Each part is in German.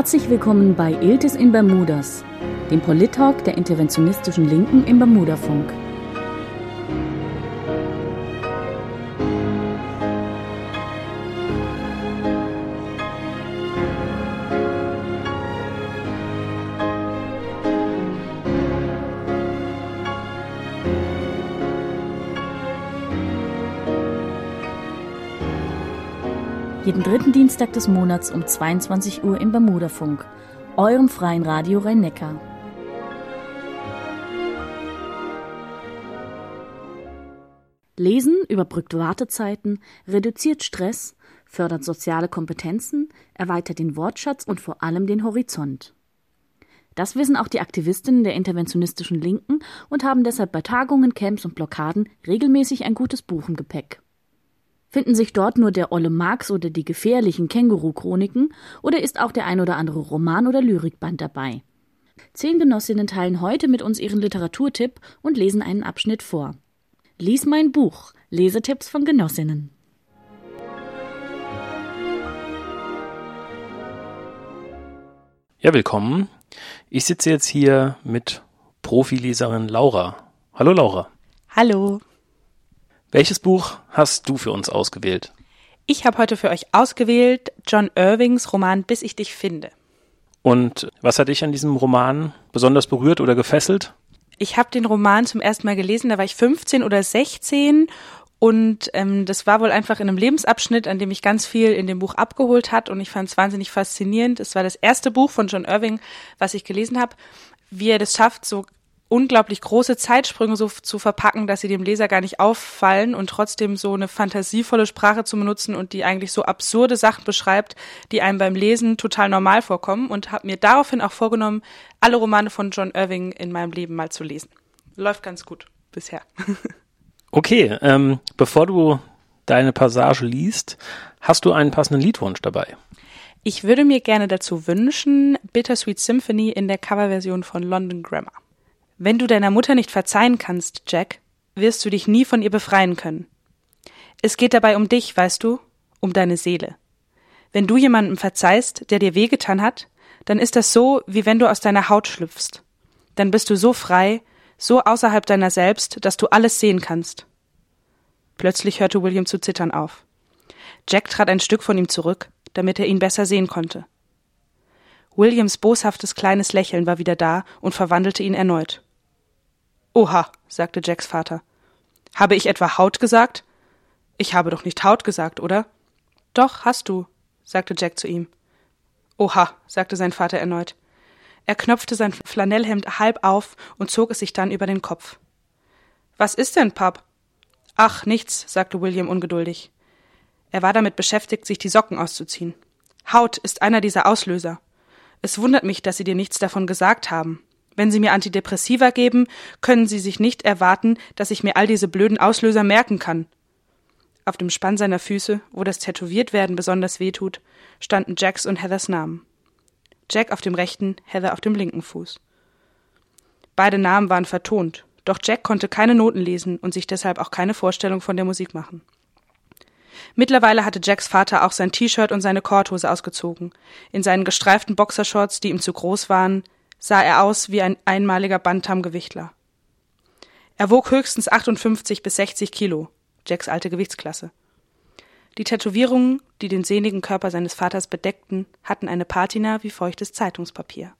Herzlich willkommen bei Iltis in Bermudas, dem Polit-Talk der interventionistischen Linken im Bermudafunk. Dritten Dienstag des Monats um 22 Uhr im Bermudafunk, eurem freien Radio Rhein-Neckar. Lesen überbrückt Wartezeiten, reduziert Stress, fördert soziale Kompetenzen, erweitert den Wortschatz und vor allem den Horizont. Das wissen auch die Aktivistinnen der interventionistischen Linken und haben deshalb bei Tagungen, Camps und Blockaden regelmäßig ein gutes Buch im Gepäck. Finden sich dort nur der Olle Marx oder die gefährlichen Känguru-Chroniken oder ist auch der ein oder andere Roman oder Lyrikband dabei? Zehn Genossinnen teilen heute mit uns ihren Literaturtipp und lesen einen Abschnitt vor. Lies mein Buch. Lesetipps von Genossinnen. Ja, willkommen. Ich sitze jetzt hier mit Profileserin Laura. Hallo Laura. Hallo. Welches Buch hast du für uns ausgewählt? Ich habe heute für euch ausgewählt John Irvings Roman Bis ich dich finde. Und was hat dich an diesem Roman besonders berührt oder gefesselt? Ich habe den Roman zum ersten Mal gelesen, da war ich 15 oder 16 und ähm, das war wohl einfach in einem Lebensabschnitt, an dem ich ganz viel in dem Buch abgeholt hat und ich fand es wahnsinnig faszinierend. Es war das erste Buch von John Irving, was ich gelesen habe, wie er das schafft, so unglaublich große Zeitsprünge so zu verpacken, dass sie dem Leser gar nicht auffallen und trotzdem so eine fantasievolle Sprache zu benutzen und die eigentlich so absurde Sachen beschreibt, die einem beim Lesen total normal vorkommen und habe mir daraufhin auch vorgenommen, alle Romane von John Irving in meinem Leben mal zu lesen. Läuft ganz gut bisher. okay, ähm, bevor du deine Passage liest, hast du einen passenden Liedwunsch dabei? Ich würde mir gerne dazu wünschen Bittersweet Symphony in der Coverversion von London Grammar. Wenn du deiner Mutter nicht verzeihen kannst, Jack, wirst du dich nie von ihr befreien können. Es geht dabei um dich, weißt du, um deine Seele. Wenn du jemandem verzeihst, der dir wehgetan hat, dann ist das so, wie wenn du aus deiner Haut schlüpfst. Dann bist du so frei, so außerhalb deiner selbst, dass du alles sehen kannst. Plötzlich hörte William zu zittern auf. Jack trat ein Stück von ihm zurück, damit er ihn besser sehen konnte. Williams boshaftes kleines Lächeln war wieder da und verwandelte ihn erneut. Oha, sagte Jacks Vater. Habe ich etwa Haut gesagt? Ich habe doch nicht Haut gesagt, oder? Doch, hast du, sagte Jack zu ihm. Oha, sagte sein Vater erneut. Er knöpfte sein Flanellhemd halb auf und zog es sich dann über den Kopf. Was ist denn, Pap? Ach, nichts, sagte William ungeduldig. Er war damit beschäftigt, sich die Socken auszuziehen. Haut ist einer dieser Auslöser. Es wundert mich, dass Sie dir nichts davon gesagt haben. Wenn Sie mir Antidepressiva geben, können Sie sich nicht erwarten, dass ich mir all diese blöden Auslöser merken kann. Auf dem Spann seiner Füße, wo das Tätowiertwerden besonders weh tut, standen Jacks und Heathers Namen. Jack auf dem rechten, Heather auf dem linken Fuß. Beide Namen waren vertont, doch Jack konnte keine Noten lesen und sich deshalb auch keine Vorstellung von der Musik machen. Mittlerweile hatte Jacks Vater auch sein T-Shirt und seine Korthose ausgezogen. In seinen gestreiften Boxershorts, die ihm zu groß waren, sah er aus wie ein einmaliger Bantam-Gewichtler. Er wog höchstens 58 bis 60 Kilo, Jacks alte Gewichtsklasse. Die Tätowierungen, die den sehnigen Körper seines Vaters bedeckten, hatten eine Patina wie feuchtes Zeitungspapier.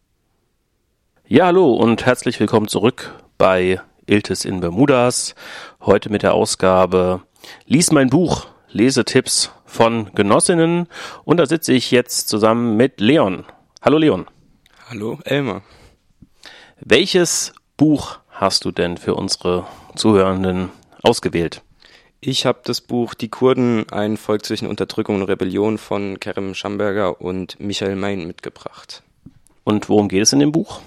Ja, hallo und herzlich willkommen zurück bei Iltis in Bermudas. Heute mit der Ausgabe Lies mein Buch, Lesetipps von Genossinnen. Und da sitze ich jetzt zusammen mit Leon. Hallo Leon. Hallo Elmar. Welches Buch hast du denn für unsere Zuhörenden ausgewählt? Ich habe das Buch Die Kurden, ein Volk zwischen Unterdrückung und Rebellion von Kerem Schamberger und Michael Mein mitgebracht. Und worum geht es in dem Buch?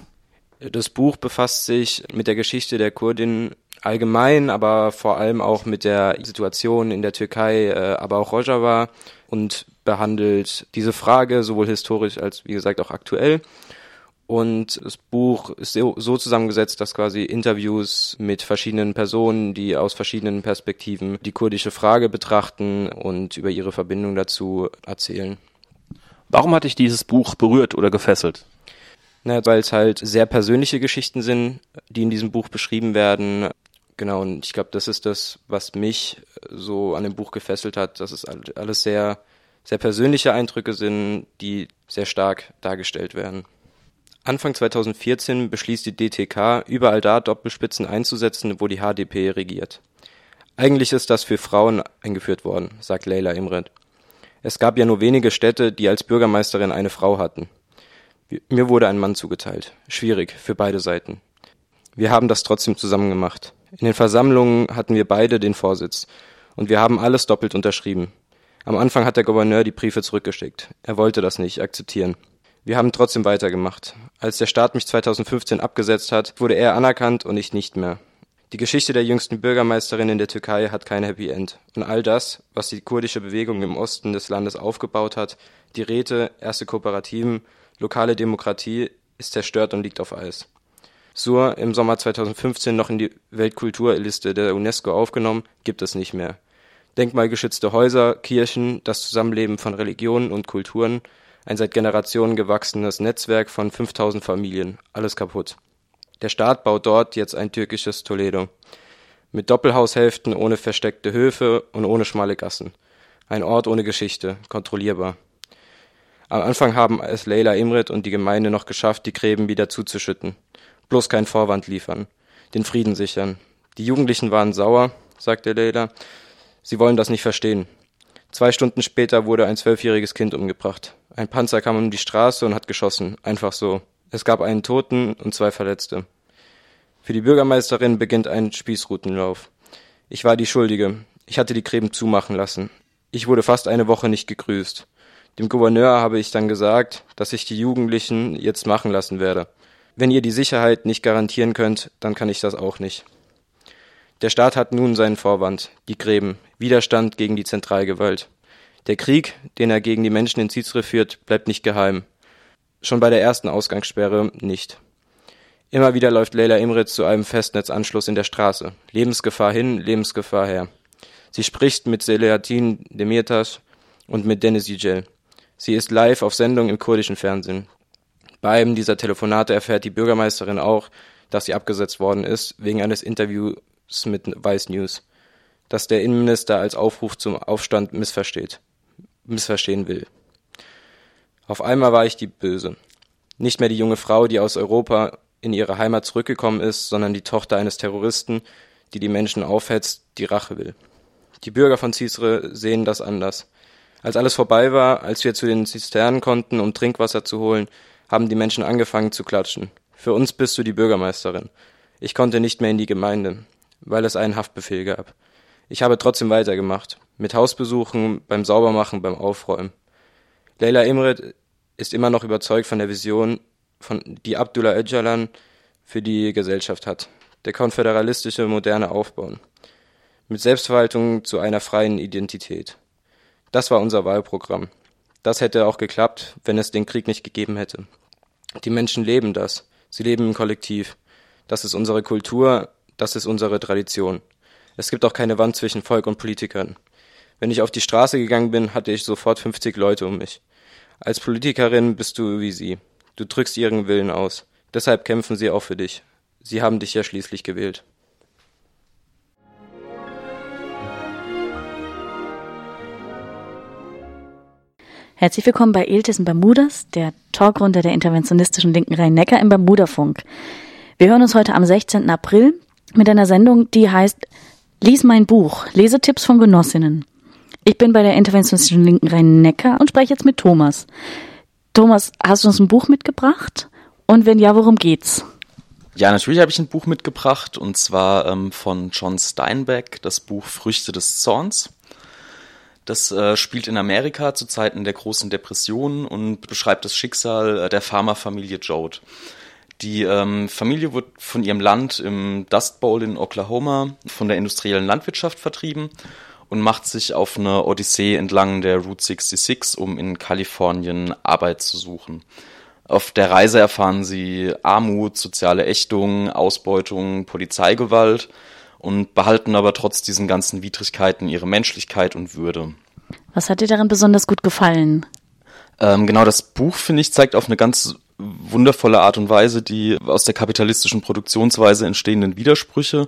Das Buch befasst sich mit der Geschichte der Kurdin allgemein, aber vor allem auch mit der Situation in der Türkei, äh, aber auch Rojava und behandelt diese Frage sowohl historisch als wie gesagt auch aktuell. Und das Buch ist so, so zusammengesetzt, dass quasi Interviews mit verschiedenen Personen, die aus verschiedenen Perspektiven die kurdische Frage betrachten und über ihre Verbindung dazu erzählen. Warum hat dich dieses Buch berührt oder gefesselt? Na, weil es halt sehr persönliche Geschichten sind, die in diesem Buch beschrieben werden. Genau, und ich glaube, das ist das, was mich so an dem Buch gefesselt hat, dass es alles sehr, sehr persönliche Eindrücke sind, die sehr stark dargestellt werden. Anfang 2014 beschließt die DTK, überall da Doppelspitzen einzusetzen, wo die HDP regiert. Eigentlich ist das für Frauen eingeführt worden, sagt Leila Imret. Es gab ja nur wenige Städte, die als Bürgermeisterin eine Frau hatten. Mir wurde ein Mann zugeteilt. Schwierig für beide Seiten. Wir haben das trotzdem zusammen gemacht. In den Versammlungen hatten wir beide den Vorsitz. Und wir haben alles doppelt unterschrieben. Am Anfang hat der Gouverneur die Briefe zurückgeschickt. Er wollte das nicht akzeptieren. Wir haben trotzdem weitergemacht. Als der Staat mich 2015 abgesetzt hat, wurde er anerkannt und ich nicht mehr. Die Geschichte der jüngsten Bürgermeisterin in der Türkei hat kein Happy End. Und all das, was die kurdische Bewegung im Osten des Landes aufgebaut hat, die Räte, erste Kooperativen, lokale Demokratie, ist zerstört und liegt auf Eis. Sur, im Sommer 2015 noch in die Weltkulturliste der UNESCO aufgenommen, gibt es nicht mehr. Denkmalgeschützte Häuser, Kirchen, das Zusammenleben von Religionen und Kulturen, ein seit Generationen gewachsenes Netzwerk von 5000 Familien, alles kaputt. Der Staat baut dort jetzt ein türkisches Toledo. Mit Doppelhaushälften ohne versteckte Höfe und ohne schmale Gassen. Ein Ort ohne Geschichte, kontrollierbar. Am Anfang haben es Leila Imrit und die Gemeinde noch geschafft, die Gräben wieder zuzuschütten. Bloß keinen Vorwand liefern. Den Frieden sichern. Die Jugendlichen waren sauer, sagte Leila. Sie wollen das nicht verstehen. Zwei Stunden später wurde ein zwölfjähriges Kind umgebracht. Ein Panzer kam um die Straße und hat geschossen. Einfach so. Es gab einen Toten und zwei Verletzte. Für die Bürgermeisterin beginnt ein Spießrutenlauf. Ich war die Schuldige. Ich hatte die Gräben zumachen lassen. Ich wurde fast eine Woche nicht gegrüßt. Dem Gouverneur habe ich dann gesagt, dass ich die Jugendlichen jetzt machen lassen werde. Wenn ihr die Sicherheit nicht garantieren könnt, dann kann ich das auch nicht. Der Staat hat nun seinen Vorwand, die Gräben, Widerstand gegen die Zentralgewalt. Der Krieg, den er gegen die Menschen in Cizre führt, bleibt nicht geheim. Schon bei der ersten Ausgangssperre nicht. Immer wieder läuft Leila Imrit zu einem Festnetzanschluss in der Straße. Lebensgefahr hin, Lebensgefahr her. Sie spricht mit Selahattin Demirtas und mit Deniz Yücel. Sie ist live auf Sendung im kurdischen Fernsehen. Bei einem dieser Telefonate erfährt die Bürgermeisterin auch, dass sie abgesetzt worden ist, wegen eines Interviews mit Vice News, das der Innenminister als Aufruf zum Aufstand missversteht, missverstehen will. Auf einmal war ich die Böse. Nicht mehr die junge Frau, die aus Europa in ihre Heimat zurückgekommen ist, sondern die Tochter eines Terroristen, die die Menschen aufhetzt, die Rache will. Die Bürger von Cizre sehen das anders. Als alles vorbei war, als wir zu den Zisternen konnten, um Trinkwasser zu holen, haben die Menschen angefangen zu klatschen. Für uns bist du die Bürgermeisterin. Ich konnte nicht mehr in die Gemeinde, weil es einen Haftbefehl gab. Ich habe trotzdem weitergemacht. Mit Hausbesuchen, beim Saubermachen, beim Aufräumen. Leila Imret ist immer noch überzeugt von der Vision, von, die Abdullah Öcalan für die Gesellschaft hat. Der konföderalistische moderne Aufbau. Mit Selbstverwaltung zu einer freien Identität. Das war unser Wahlprogramm. Das hätte auch geklappt, wenn es den Krieg nicht gegeben hätte. Die Menschen leben das. Sie leben im Kollektiv. Das ist unsere Kultur, das ist unsere Tradition. Es gibt auch keine Wand zwischen Volk und Politikern. Wenn ich auf die Straße gegangen bin, hatte ich sofort 50 Leute um mich. Als Politikerin bist du wie sie. Du drückst ihren Willen aus. Deshalb kämpfen sie auch für dich. Sie haben dich ja schließlich gewählt. Herzlich willkommen bei Iltis in Bermudas, der Talkrunde der interventionistischen linken Rhein-Neckar im Bermudafunk. Wir hören uns heute am 16. April mit einer Sendung, die heißt Lies mein Buch, Lesetipps von Genossinnen. Ich bin bei der interventionistischen Linken Rhein-Neckar und spreche jetzt mit Thomas. Thomas, hast du uns ein Buch mitgebracht? Und wenn ja, worum geht's? Ja, natürlich habe ich ein Buch mitgebracht und zwar ähm, von John Steinbeck, das Buch Früchte des Zorns. Das äh, spielt in Amerika zu Zeiten der großen Depression und beschreibt das Schicksal äh, der Pharmafamilie Jode. Die ähm, Familie wird von ihrem Land im Dust Bowl in Oklahoma von der industriellen Landwirtschaft vertrieben und macht sich auf eine Odyssee entlang der Route 66, um in Kalifornien Arbeit zu suchen. Auf der Reise erfahren sie Armut, soziale Ächtung, Ausbeutung, Polizeigewalt und behalten aber trotz diesen ganzen Widrigkeiten ihre Menschlichkeit und Würde. Was hat dir daran besonders gut gefallen? Ähm, genau, das Buch, finde ich, zeigt auf eine ganz wundervolle Art und Weise die aus der kapitalistischen Produktionsweise entstehenden Widersprüche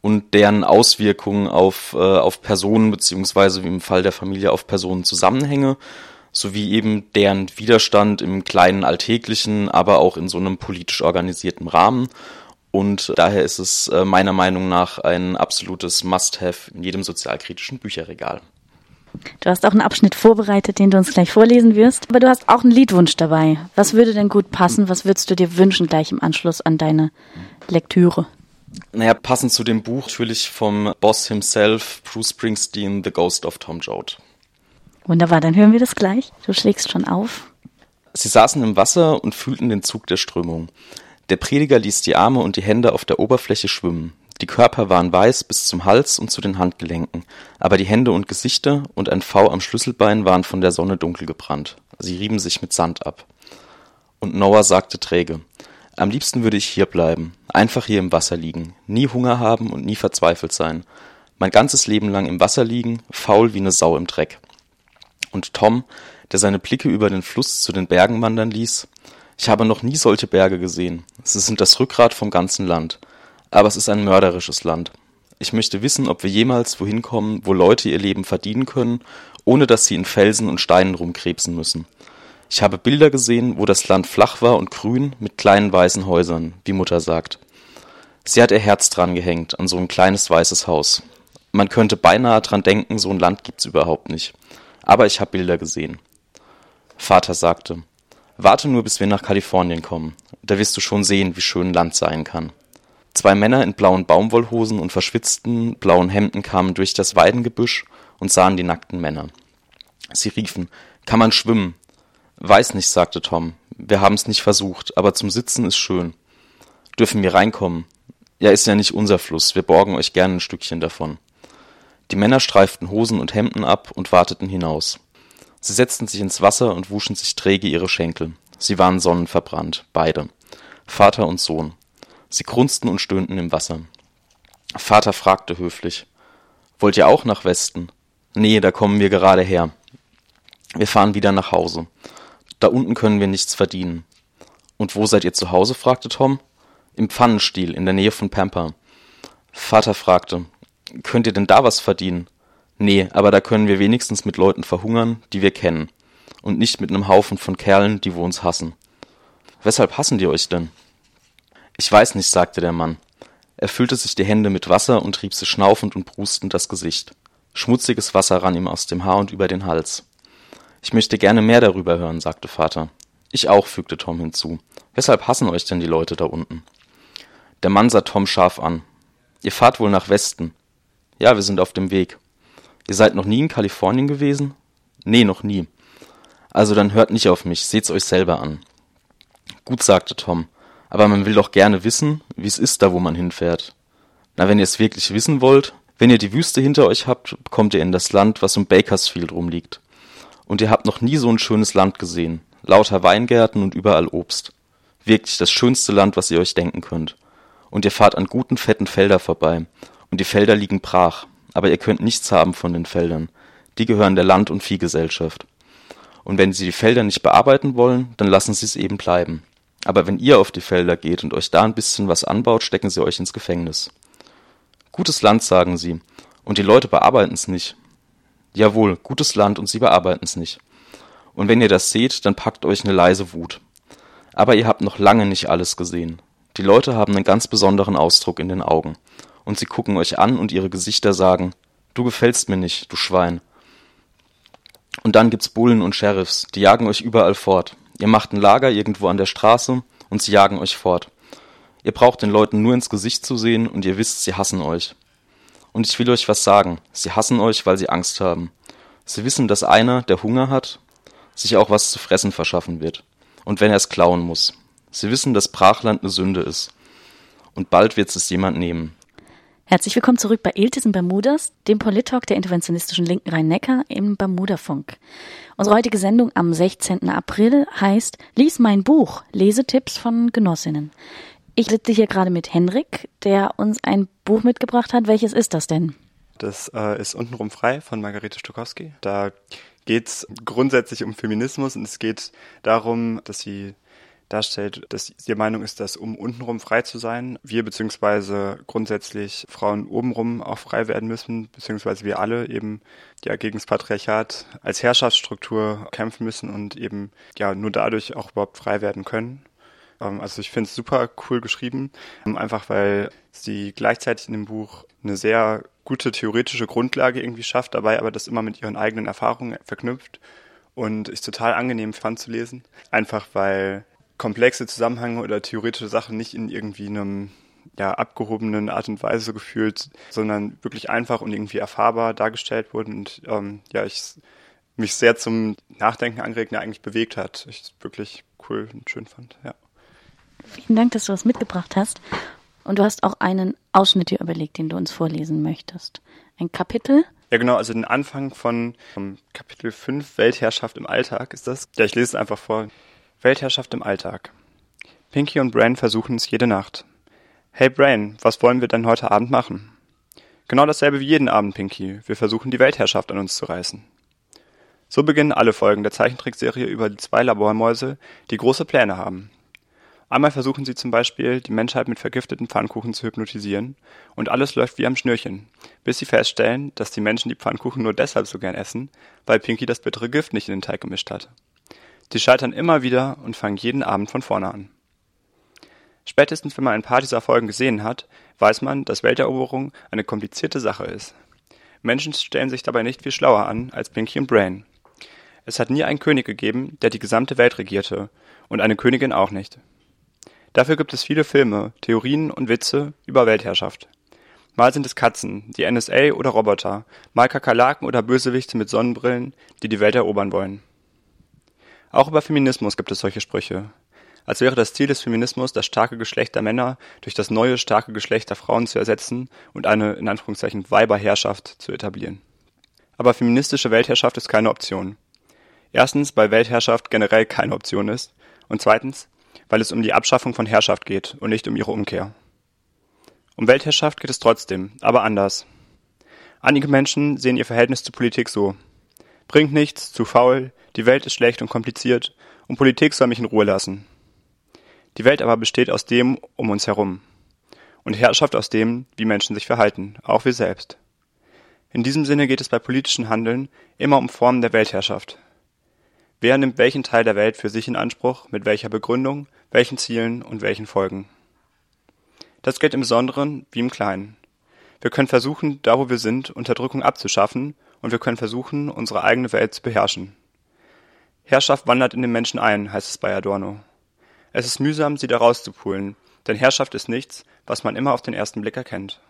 und deren Auswirkungen auf, äh, auf Personen beziehungsweise wie im Fall der Familie auf Personenzusammenhänge sowie eben deren Widerstand im kleinen Alltäglichen, aber auch in so einem politisch organisierten Rahmen. Und daher ist es äh, meiner Meinung nach ein absolutes Must-Have in jedem sozialkritischen Bücherregal. Du hast auch einen Abschnitt vorbereitet, den du uns gleich vorlesen wirst. Aber du hast auch einen Liedwunsch dabei. Was würde denn gut passen? Was würdest du dir wünschen gleich im Anschluss an deine Lektüre? Naja, passend zu dem Buch natürlich vom Boss himself, Bruce Springsteen, The Ghost of Tom Joad. Wunderbar, dann hören wir das gleich. Du schlägst schon auf. Sie saßen im Wasser und fühlten den Zug der Strömung. Der Prediger ließ die Arme und die Hände auf der Oberfläche schwimmen. Die Körper waren weiß bis zum Hals und zu den Handgelenken, aber die Hände und Gesichter und ein V am Schlüsselbein waren von der Sonne dunkel gebrannt. Sie rieben sich mit Sand ab. Und Noah sagte träge, am liebsten würde ich hier bleiben, einfach hier im Wasser liegen, nie Hunger haben und nie verzweifelt sein. Mein ganzes Leben lang im Wasser liegen, faul wie ne Sau im Dreck und Tom, der seine Blicke über den Fluss zu den Bergen wandern ließ. Ich habe noch nie solche Berge gesehen. Sie sind das Rückgrat vom ganzen Land. Aber es ist ein mörderisches Land. Ich möchte wissen, ob wir jemals wohin kommen, wo Leute ihr Leben verdienen können, ohne dass sie in Felsen und Steinen rumkrebsen müssen. Ich habe Bilder gesehen, wo das Land flach war und grün mit kleinen weißen Häusern, wie Mutter sagt. Sie hat ihr Herz dran gehängt an so ein kleines weißes Haus. Man könnte beinahe dran denken, so ein Land gibt's überhaupt nicht aber ich habe Bilder gesehen. Vater sagte, warte nur, bis wir nach Kalifornien kommen, da wirst du schon sehen, wie schön Land sein kann. Zwei Männer in blauen Baumwollhosen und verschwitzten blauen Hemden kamen durch das Weidengebüsch und sahen die nackten Männer. Sie riefen, kann man schwimmen? Weiß nicht, sagte Tom. Wir haben's nicht versucht, aber zum Sitzen ist schön. Dürfen wir reinkommen? Ja, ist ja nicht unser Fluss, wir borgen euch gern ein Stückchen davon. Die Männer streiften Hosen und Hemden ab und warteten hinaus. Sie setzten sich ins Wasser und wuschen sich träge ihre Schenkel. Sie waren sonnenverbrannt, beide. Vater und Sohn. Sie grunzten und stöhnten im Wasser. Vater fragte höflich. Wollt ihr auch nach Westen? Nee, da kommen wir gerade her. Wir fahren wieder nach Hause. Da unten können wir nichts verdienen. Und wo seid ihr zu Hause? fragte Tom. Im Pfannenstiel in der Nähe von Pampa. Vater fragte, Könnt ihr denn da was verdienen? Nee, aber da können wir wenigstens mit Leuten verhungern, die wir kennen. Und nicht mit einem Haufen von Kerlen, die wir uns hassen. Weshalb hassen die euch denn? Ich weiß nicht, sagte der Mann. Er füllte sich die Hände mit Wasser und trieb sie schnaufend und prustend das Gesicht. Schmutziges Wasser rann ihm aus dem Haar und über den Hals. Ich möchte gerne mehr darüber hören, sagte Vater. Ich auch, fügte Tom hinzu. Weshalb hassen euch denn die Leute da unten? Der Mann sah Tom scharf an. Ihr fahrt wohl nach Westen. Ja, wir sind auf dem Weg. Ihr seid noch nie in Kalifornien gewesen? Nee, noch nie. Also dann hört nicht auf mich, seht's euch selber an. Gut, sagte Tom, aber man will doch gerne wissen, wie es ist da, wo man hinfährt. Na, wenn ihr es wirklich wissen wollt, wenn ihr die Wüste hinter euch habt, kommt ihr in das Land, was um Bakersfield rumliegt. Und ihr habt noch nie so ein schönes Land gesehen. Lauter Weingärten und überall Obst. Wirklich das schönste Land, was ihr euch denken könnt. Und ihr fahrt an guten, fetten Felder vorbei und die Felder liegen brach, aber ihr könnt nichts haben von den Feldern. Die gehören der Land- und Viehgesellschaft. Und wenn sie die Felder nicht bearbeiten wollen, dann lassen sie es eben bleiben. Aber wenn ihr auf die Felder geht und euch da ein bisschen was anbaut, stecken sie euch ins Gefängnis. Gutes Land, sagen sie. Und die Leute bearbeiten es nicht. Jawohl, gutes Land und sie bearbeiten es nicht. Und wenn ihr das seht, dann packt euch eine leise Wut. Aber ihr habt noch lange nicht alles gesehen. Die Leute haben einen ganz besonderen Ausdruck in den Augen und sie gucken euch an und ihre Gesichter sagen, du gefällst mir nicht, du Schwein. Und dann gibt's Bullen und Sheriffs, die jagen euch überall fort. Ihr macht ein Lager irgendwo an der Straße und sie jagen euch fort. Ihr braucht den Leuten nur ins Gesicht zu sehen und ihr wisst, sie hassen euch. Und ich will euch was sagen. Sie hassen euch, weil sie Angst haben. Sie wissen, dass einer, der Hunger hat, sich auch was zu fressen verschaffen wird. Und wenn er es klauen muss. Sie wissen, dass Brachland eine Sünde ist. Und bald wird es jemand nehmen. Herzlich willkommen zurück bei Iltis in Bermudas, dem Polit-Talk der interventionistischen Linken Rhein-Neckar im Bermuda-Funk. Unsere heutige Sendung am 16. April heißt Lies mein Buch, Lesetipps von Genossinnen. Ich sitze hier gerade mit Henrik, der uns ein Buch mitgebracht hat. Welches ist das denn? Das äh, ist untenrum frei von Margarete Stokowski. Da geht es grundsätzlich um Feminismus und es geht darum, dass sie darstellt, dass der Meinung ist, dass um untenrum frei zu sein, wir beziehungsweise grundsätzlich Frauen obenrum auch frei werden müssen, beziehungsweise wir alle eben ja gegen das Patriarchat als Herrschaftsstruktur kämpfen müssen und eben ja nur dadurch auch überhaupt frei werden können. Ähm, also ich finde es super cool geschrieben, ähm, einfach weil sie gleichzeitig in dem Buch eine sehr gute theoretische Grundlage irgendwie schafft, dabei aber das immer mit ihren eigenen Erfahrungen verknüpft und ich total angenehm fand zu lesen. Einfach weil komplexe Zusammenhänge oder theoretische Sachen nicht in irgendwie einem ja, abgehobenen Art und Weise gefühlt, sondern wirklich einfach und irgendwie erfahrbar dargestellt wurden und ähm, ja, ich mich sehr zum Nachdenken angeregt eigentlich bewegt hat. Ich es wirklich cool und schön fand, ja. Vielen Dank, dass du was mitgebracht hast. Und du hast auch einen Ausschnitt hier überlegt, den du uns vorlesen möchtest. Ein Kapitel. Ja, genau, also den Anfang von Kapitel 5, Weltherrschaft im Alltag ist das. Ja, ich lese es einfach vor. Weltherrschaft im Alltag. Pinky und Brain versuchen es jede Nacht. Hey Brain, was wollen wir denn heute Abend machen? Genau dasselbe wie jeden Abend, Pinky. Wir versuchen die Weltherrschaft an uns zu reißen. So beginnen alle Folgen der Zeichentrickserie über die zwei Labormäuse, die große Pläne haben. Einmal versuchen sie zum Beispiel, die Menschheit mit vergifteten Pfannkuchen zu hypnotisieren, und alles läuft wie am Schnürchen, bis sie feststellen, dass die Menschen die Pfannkuchen nur deshalb so gern essen, weil Pinky das bittere Gift nicht in den Teig gemischt hat. Sie scheitern immer wieder und fangen jeden Abend von vorne an. Spätestens wenn man ein paar dieser Folgen gesehen hat, weiß man, dass Welteroberung eine komplizierte Sache ist. Menschen stellen sich dabei nicht viel schlauer an als Pinky und Brain. Es hat nie einen König gegeben, der die gesamte Welt regierte, und eine Königin auch nicht. Dafür gibt es viele Filme, Theorien und Witze über Weltherrschaft. Mal sind es Katzen, die NSA oder Roboter, mal Kakerlaken oder Bösewichte mit Sonnenbrillen, die die Welt erobern wollen. Auch über Feminismus gibt es solche Sprüche. Als wäre das Ziel des Feminismus, das starke Geschlecht der Männer durch das neue starke Geschlecht der Frauen zu ersetzen und eine in Anführungszeichen Weiberherrschaft zu etablieren. Aber feministische Weltherrschaft ist keine Option. Erstens, weil Weltherrschaft generell keine Option ist und zweitens, weil es um die Abschaffung von Herrschaft geht und nicht um ihre Umkehr. Um Weltherrschaft geht es trotzdem, aber anders. Einige Menschen sehen ihr Verhältnis zur Politik so. Bringt nichts, zu faul, die Welt ist schlecht und kompliziert und Politik soll mich in Ruhe lassen. Die Welt aber besteht aus dem um uns herum. Und Herrschaft aus dem, wie Menschen sich verhalten, auch wir selbst. In diesem Sinne geht es bei politischen Handeln immer um Formen der Weltherrschaft. Wer nimmt welchen Teil der Welt für sich in Anspruch, mit welcher Begründung, welchen Zielen und welchen Folgen. Das gilt im Besonderen wie im Kleinen. Wir können versuchen, da wo wir sind, Unterdrückung abzuschaffen und wir können versuchen, unsere eigene Welt zu beherrschen. Herrschaft wandert in den Menschen ein, heißt es bei Adorno. Es ist mühsam, sie da rauszupulen, denn Herrschaft ist nichts, was man immer auf den ersten Blick erkennt.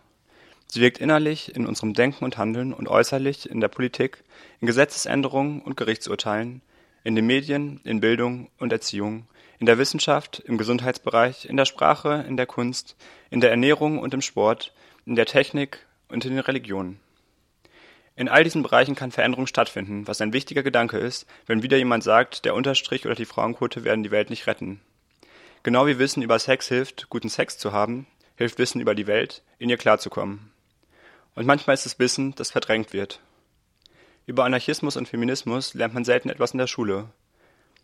Sie wirkt innerlich in unserem Denken und Handeln und äußerlich in der Politik, in Gesetzesänderungen und Gerichtsurteilen, in den Medien, in Bildung und Erziehung, in der Wissenschaft, im Gesundheitsbereich, in der Sprache, in der Kunst, in der Ernährung und im Sport, in der Technik und in den Religionen. In all diesen Bereichen kann Veränderung stattfinden, was ein wichtiger Gedanke ist, wenn wieder jemand sagt, der Unterstrich oder die Frauenquote werden die Welt nicht retten. Genau wie Wissen über Sex hilft, guten Sex zu haben, hilft Wissen über die Welt, in ihr klarzukommen. Und manchmal ist es Wissen, das verdrängt wird. Über Anarchismus und Feminismus lernt man selten etwas in der Schule.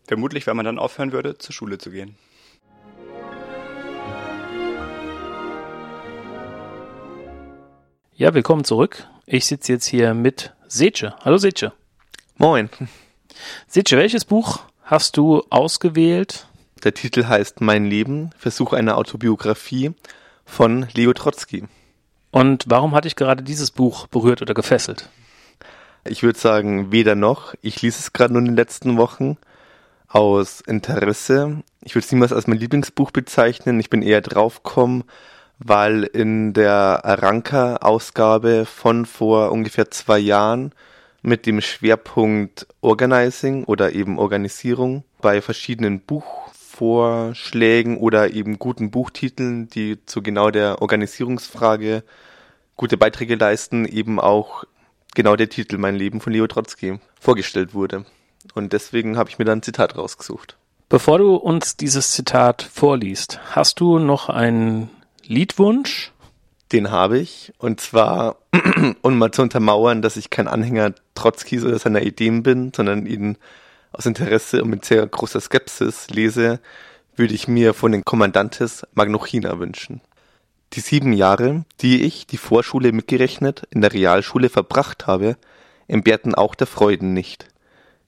Vermutlich, weil man dann aufhören würde, zur Schule zu gehen. Ja, willkommen zurück. Ich sitze jetzt hier mit Seche. Hallo Seche. Moin. Seche, welches Buch hast du ausgewählt? Der Titel heißt Mein Leben, Versuch einer Autobiografie von Leo Trotsky. Und warum hat dich gerade dieses Buch berührt oder gefesselt? Ich würde sagen, weder noch. Ich lese es gerade nur in den letzten Wochen aus Interesse. Ich würde es niemals als mein Lieblingsbuch bezeichnen. Ich bin eher draufgekommen, weil in der Aranka-Ausgabe von vor ungefähr zwei Jahren mit dem Schwerpunkt Organizing oder eben Organisierung bei verschiedenen Buchvorschlägen oder eben guten Buchtiteln, die zu genau der Organisierungsfrage gute Beiträge leisten, eben auch genau der Titel Mein Leben von Leo Trotzki vorgestellt wurde. Und deswegen habe ich mir dann ein Zitat rausgesucht. Bevor du uns dieses Zitat vorliest, hast du noch einen Liedwunsch? Den habe ich. Und zwar, um mal zu untermauern, dass ich kein Anhänger Trotzkis oder seiner Ideen bin, sondern ihn aus Interesse und mit sehr großer Skepsis lese, würde ich mir von den Kommandantes Magnochina wünschen. Die sieben Jahre, die ich, die Vorschule mitgerechnet, in der Realschule verbracht habe, entbehrten auch der Freuden nicht.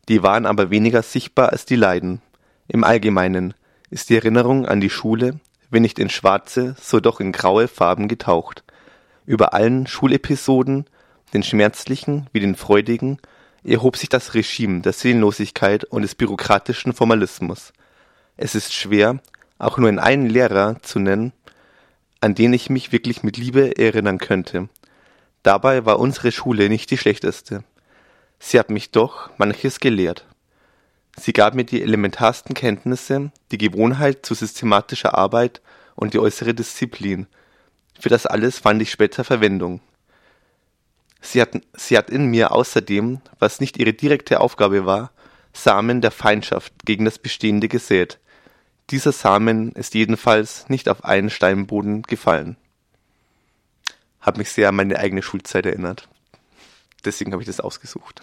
Die waren aber weniger sichtbar als die Leiden. Im Allgemeinen ist die Erinnerung an die Schule, wenn nicht in schwarze, so doch in graue Farben getaucht. Über allen Schulepisoden, den schmerzlichen wie den freudigen, erhob sich das Regime der Seelenlosigkeit und des bürokratischen Formalismus. Es ist schwer, auch nur in einen Lehrer zu nennen, an den ich mich wirklich mit Liebe erinnern könnte. Dabei war unsere Schule nicht die schlechteste. Sie hat mich doch manches gelehrt. Sie gab mir die elementarsten Kenntnisse, die Gewohnheit zu systematischer Arbeit und die äußere Disziplin. Für das alles fand ich später Verwendung. Sie hat, sie hat in mir außerdem, was nicht ihre direkte Aufgabe war, Samen der Feindschaft gegen das Bestehende gesät. Dieser Samen ist jedenfalls nicht auf einen Steinboden gefallen. Hat mich sehr an meine eigene Schulzeit erinnert. Deswegen habe ich das ausgesucht.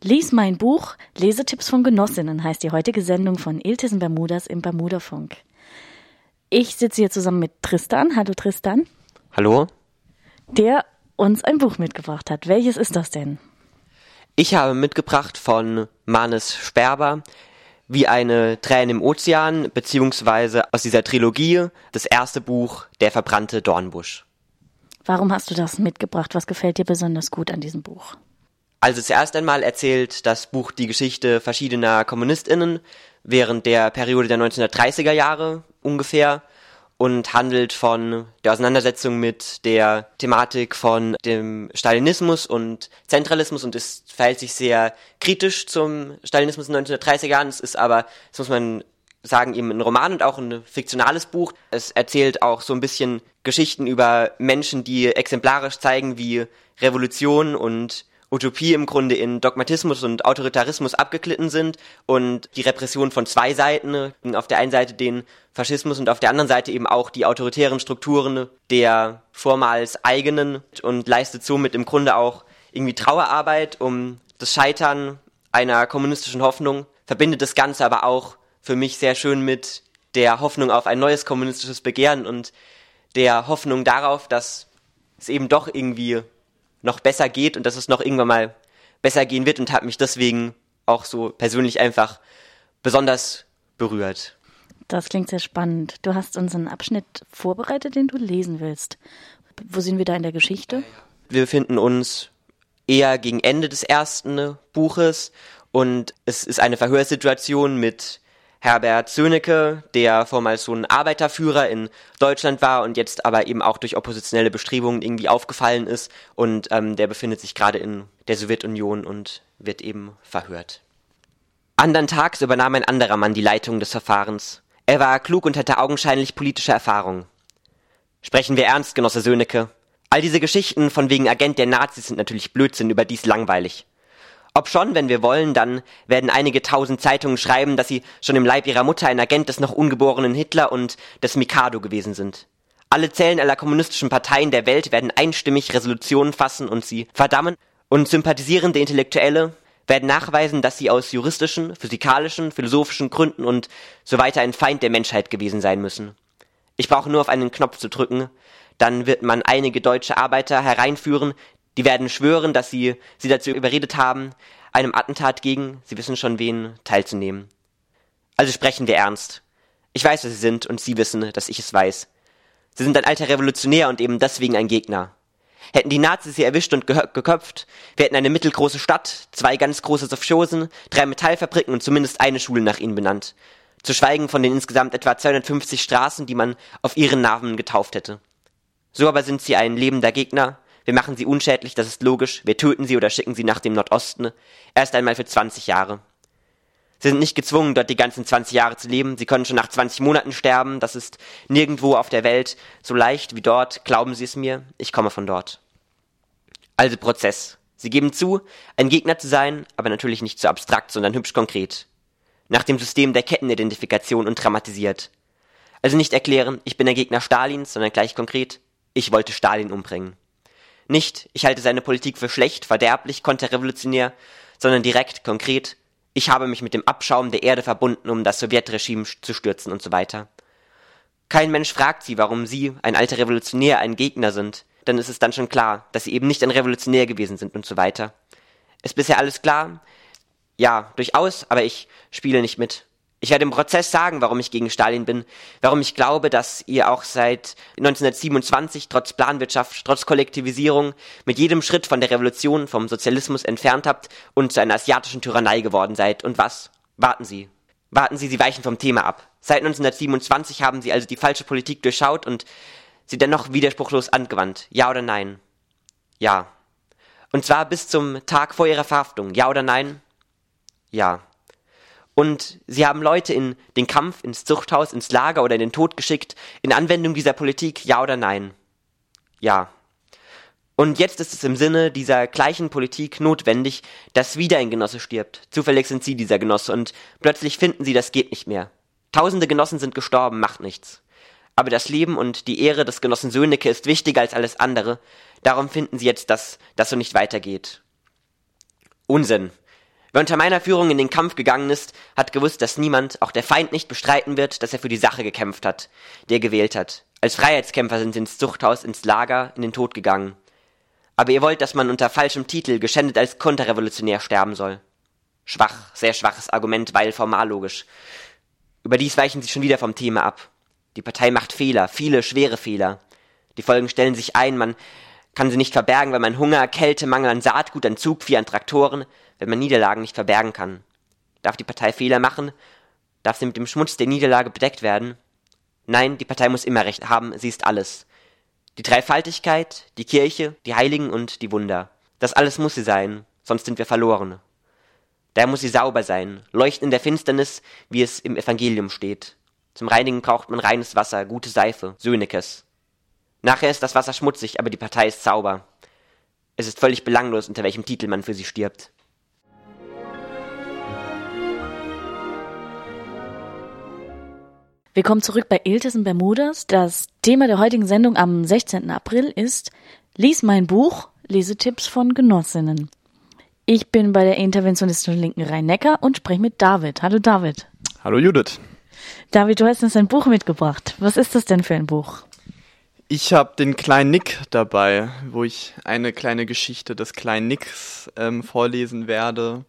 Lies mein Buch Lesetipps von Genossinnen heißt die heutige Sendung von Iltis Bermudas im Bermudafunk. Ich sitze hier zusammen mit Tristan. Hallo Tristan. Hallo. Der uns ein Buch mitgebracht hat. Welches ist das denn? Ich habe mitgebracht von Manes Sperber wie eine Träne im Ozean, beziehungsweise aus dieser Trilogie das erste Buch Der verbrannte Dornbusch. Warum hast du das mitgebracht? Was gefällt dir besonders gut an diesem Buch? Also zuerst einmal erzählt das Buch die Geschichte verschiedener KommunistInnen während der Periode der 1930er Jahre ungefähr und handelt von der Auseinandersetzung mit der Thematik von dem Stalinismus und Zentralismus und es verhält sich sehr kritisch zum Stalinismus in den 1930er Jahren. Es ist aber, das muss man sagen, eben ein Roman und auch ein fiktionales Buch. Es erzählt auch so ein bisschen Geschichten über Menschen, die exemplarisch zeigen, wie Revolution und Utopie im Grunde in Dogmatismus und Autoritarismus abgeglitten sind und die Repression von zwei Seiten, auf der einen Seite den Faschismus und auf der anderen Seite eben auch die autoritären Strukturen der vormals eigenen und leistet somit im Grunde auch irgendwie Trauerarbeit um das Scheitern einer kommunistischen Hoffnung, verbindet das Ganze aber auch für mich sehr schön mit der Hoffnung auf ein neues kommunistisches Begehren und der Hoffnung darauf, dass es eben doch irgendwie noch besser geht und dass es noch irgendwann mal besser gehen wird und hat mich deswegen auch so persönlich einfach besonders berührt. Das klingt sehr spannend. Du hast uns einen Abschnitt vorbereitet, den du lesen willst. Wo sind wir da in der Geschichte? Wir befinden uns eher gegen Ende des ersten Buches und es ist eine Verhörsituation mit Herbert Sönecke, der vormals so ein Arbeiterführer in Deutschland war und jetzt aber eben auch durch oppositionelle Bestrebungen irgendwie aufgefallen ist und ähm, der befindet sich gerade in der Sowjetunion und wird eben verhört. Andern Tags übernahm ein anderer Mann die Leitung des Verfahrens. Er war klug und hatte augenscheinlich politische Erfahrung. Sprechen wir ernst, Genosse Sönecke. All diese Geschichten von wegen Agent der Nazis sind natürlich Blödsinn, überdies langweilig. Ob schon, wenn wir wollen, dann werden einige tausend Zeitungen schreiben, dass sie schon im Leib ihrer Mutter ein Agent des noch ungeborenen Hitler und des Mikado gewesen sind. Alle Zellen aller kommunistischen Parteien der Welt werden einstimmig Resolutionen fassen und sie verdammen, und sympathisierende Intellektuelle werden nachweisen, dass sie aus juristischen, physikalischen, philosophischen Gründen und so weiter ein Feind der Menschheit gewesen sein müssen. Ich brauche nur auf einen Knopf zu drücken, dann wird man einige deutsche Arbeiter hereinführen, die werden schwören, dass sie sie dazu überredet haben, einem Attentat gegen, sie wissen schon wen, teilzunehmen. Also sprechen wir ernst. Ich weiß, wer sie sind und sie wissen, dass ich es weiß. Sie sind ein alter Revolutionär und eben deswegen ein Gegner. Hätten die Nazis sie erwischt und geköpft, wir hätten eine mittelgroße Stadt, zwei ganz große Sofchosen, drei Metallfabriken und zumindest eine Schule nach ihnen benannt. Zu schweigen von den insgesamt etwa 250 Straßen, die man auf ihren Namen getauft hätte. So aber sind sie ein lebender Gegner, wir machen sie unschädlich, das ist logisch. Wir töten sie oder schicken sie nach dem Nordosten. Erst einmal für 20 Jahre. Sie sind nicht gezwungen, dort die ganzen 20 Jahre zu leben. Sie können schon nach 20 Monaten sterben. Das ist nirgendwo auf der Welt so leicht wie dort. Glauben Sie es mir? Ich komme von dort. Also Prozess. Sie geben zu, ein Gegner zu sein, aber natürlich nicht zu abstrakt, sondern hübsch konkret. Nach dem System der Kettenidentifikation und dramatisiert. Also nicht erklären, ich bin der Gegner Stalins, sondern gleich konkret, ich wollte Stalin umbringen. Nicht, ich halte seine Politik für schlecht, verderblich, konterrevolutionär, sondern direkt, konkret, ich habe mich mit dem Abschaum der Erde verbunden, um das Sowjetregime zu stürzen und so weiter. Kein Mensch fragt sie, warum sie, ein alter Revolutionär, ein Gegner sind, dann ist es dann schon klar, dass sie eben nicht ein Revolutionär gewesen sind und so weiter. Ist bisher alles klar? Ja, durchaus, aber ich spiele nicht mit. Ich werde im Prozess sagen, warum ich gegen Stalin bin, warum ich glaube, dass ihr auch seit 1927 trotz Planwirtschaft, trotz Kollektivisierung mit jedem Schritt von der Revolution, vom Sozialismus entfernt habt und zu einer asiatischen Tyrannei geworden seid. Und was? Warten Sie. Warten Sie, Sie weichen vom Thema ab. Seit 1927 haben Sie also die falsche Politik durchschaut und sie dennoch widerspruchslos angewandt. Ja oder nein? Ja. Und zwar bis zum Tag vor Ihrer Verhaftung. Ja oder nein? Ja. Und sie haben Leute in den Kampf, ins Zuchthaus, ins Lager oder in den Tod geschickt, in Anwendung dieser Politik, ja oder nein? Ja. Und jetzt ist es im Sinne dieser gleichen Politik notwendig, dass wieder ein Genosse stirbt. Zufällig sind sie dieser Genosse und plötzlich finden sie, das geht nicht mehr. Tausende Genossen sind gestorben, macht nichts. Aber das Leben und die Ehre des Genossen Söhnecke ist wichtiger als alles andere. Darum finden sie jetzt, dass das so nicht weitergeht. Unsinn. Wer unter meiner Führung in den Kampf gegangen ist, hat gewusst, dass niemand, auch der Feind nicht bestreiten wird, dass er für die Sache gekämpft hat, die er gewählt hat. Als Freiheitskämpfer sind sie ins Zuchthaus, ins Lager, in den Tod gegangen. Aber ihr wollt, dass man unter falschem Titel geschändet als Konterrevolutionär sterben soll. Schwach, sehr schwaches Argument, weil formal logisch. Überdies weichen sie schon wieder vom Thema ab. Die Partei macht Fehler, viele schwere Fehler. Die Folgen stellen sich ein, man kann sie nicht verbergen, weil man Hunger, Kälte, Mangel an Saatgut, an Zugvieh, an Traktoren, wenn man Niederlagen nicht verbergen kann. Darf die Partei Fehler machen? Darf sie mit dem Schmutz der Niederlage bedeckt werden? Nein, die Partei muss immer Recht haben, sie ist alles. Die Dreifaltigkeit, die Kirche, die Heiligen und die Wunder. Das alles muss sie sein, sonst sind wir verloren. Daher muss sie sauber sein, leuchten in der Finsternis, wie es im Evangelium steht. Zum Reinigen braucht man reines Wasser, gute Seife, Sönekes. Nachher ist das Wasser schmutzig, aber die Partei ist sauber. Es ist völlig belanglos, unter welchem Titel man für sie stirbt. Willkommen zurück bei Iltis in Bermudas. Das Thema der heutigen Sendung am 16. April ist Lies mein Buch, Lesetipps von Genossinnen. Ich bin bei der Interventionistin Linken Rhein-Neckar und spreche mit David. Hallo David. Hallo Judith. David, du hast uns ein Buch mitgebracht. Was ist das denn für ein Buch? Ich habe den kleinen Nick dabei, wo ich eine kleine Geschichte des kleinen Nicks ähm, vorlesen werde.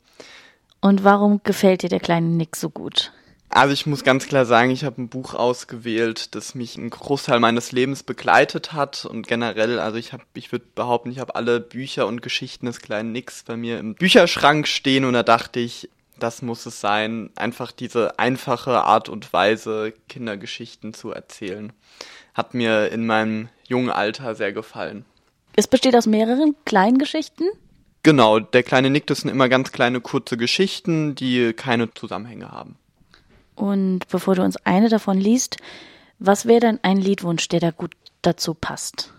Und warum gefällt dir der kleine Nick so gut? Also ich muss ganz klar sagen, ich habe ein Buch ausgewählt, das mich einen Großteil meines Lebens begleitet hat und generell, also ich habe, ich würde behaupten, ich habe alle Bücher und Geschichten des kleinen Nicks bei mir im Bücherschrank stehen und da dachte ich, das muss es sein, einfach diese einfache Art und Weise, Kindergeschichten zu erzählen. Hat mir in meinem jungen Alter sehr gefallen. Es besteht aus mehreren kleinen Geschichten? Genau, der kleine Nick, das sind immer ganz kleine kurze Geschichten, die keine Zusammenhänge haben. Und bevor du uns eine davon liest, was wäre denn ein Liedwunsch, der da gut dazu passt?